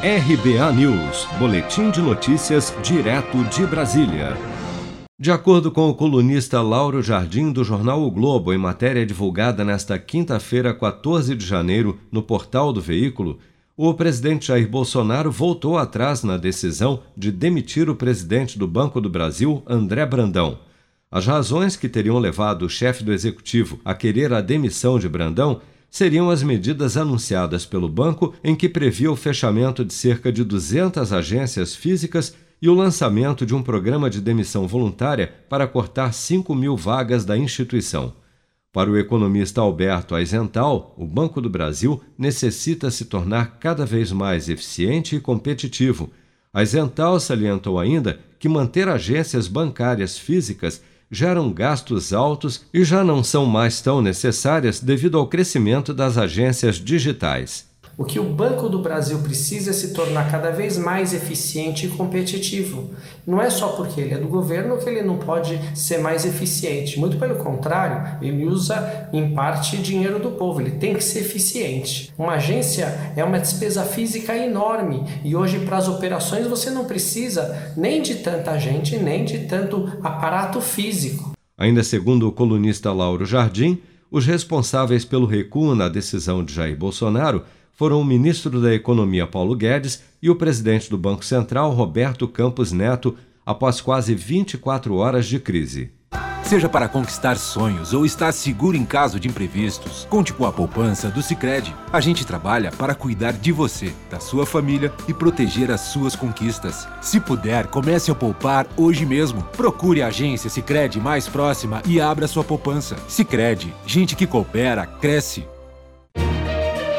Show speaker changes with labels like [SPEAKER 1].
[SPEAKER 1] RBA News, Boletim de Notícias, direto de Brasília. De acordo com o colunista Lauro Jardim do jornal O Globo, em matéria divulgada nesta quinta-feira, 14 de janeiro, no portal do veículo, o presidente Jair Bolsonaro voltou atrás na decisão de demitir o presidente do Banco do Brasil, André Brandão. As razões que teriam levado o chefe do executivo a querer a demissão de Brandão seriam as medidas anunciadas pelo banco em que previa o fechamento de cerca de 200 agências físicas e o lançamento de um programa de demissão voluntária para cortar 5 mil vagas da instituição. Para o economista Alberto Aizental, o Banco do Brasil necessita se tornar cada vez mais eficiente e competitivo. Aizental salientou ainda que manter agências bancárias físicas geram gastos altos e já não são mais tão necessárias devido ao crescimento das agências digitais.
[SPEAKER 2] O que o Banco do Brasil precisa é se tornar cada vez mais eficiente e competitivo. Não é só porque ele é do governo que ele não pode ser mais eficiente. Muito pelo contrário, ele usa em parte dinheiro do povo, ele tem que ser eficiente. Uma agência é uma despesa física enorme e hoje, para as operações, você não precisa nem de tanta gente, nem de tanto aparato físico.
[SPEAKER 1] Ainda segundo o colunista Lauro Jardim, os responsáveis pelo recuo na decisão de Jair Bolsonaro foram o ministro da Economia Paulo Guedes e o presidente do Banco Central Roberto Campos Neto após quase 24 horas de crise.
[SPEAKER 3] Seja para conquistar sonhos ou estar seguro em caso de imprevistos, conte com a poupança do Sicredi. A gente trabalha para cuidar de você, da sua família e proteger as suas conquistas. Se puder, comece a poupar hoje mesmo. Procure a agência Sicredi mais próxima e abra sua poupança. Sicredi, gente que coopera cresce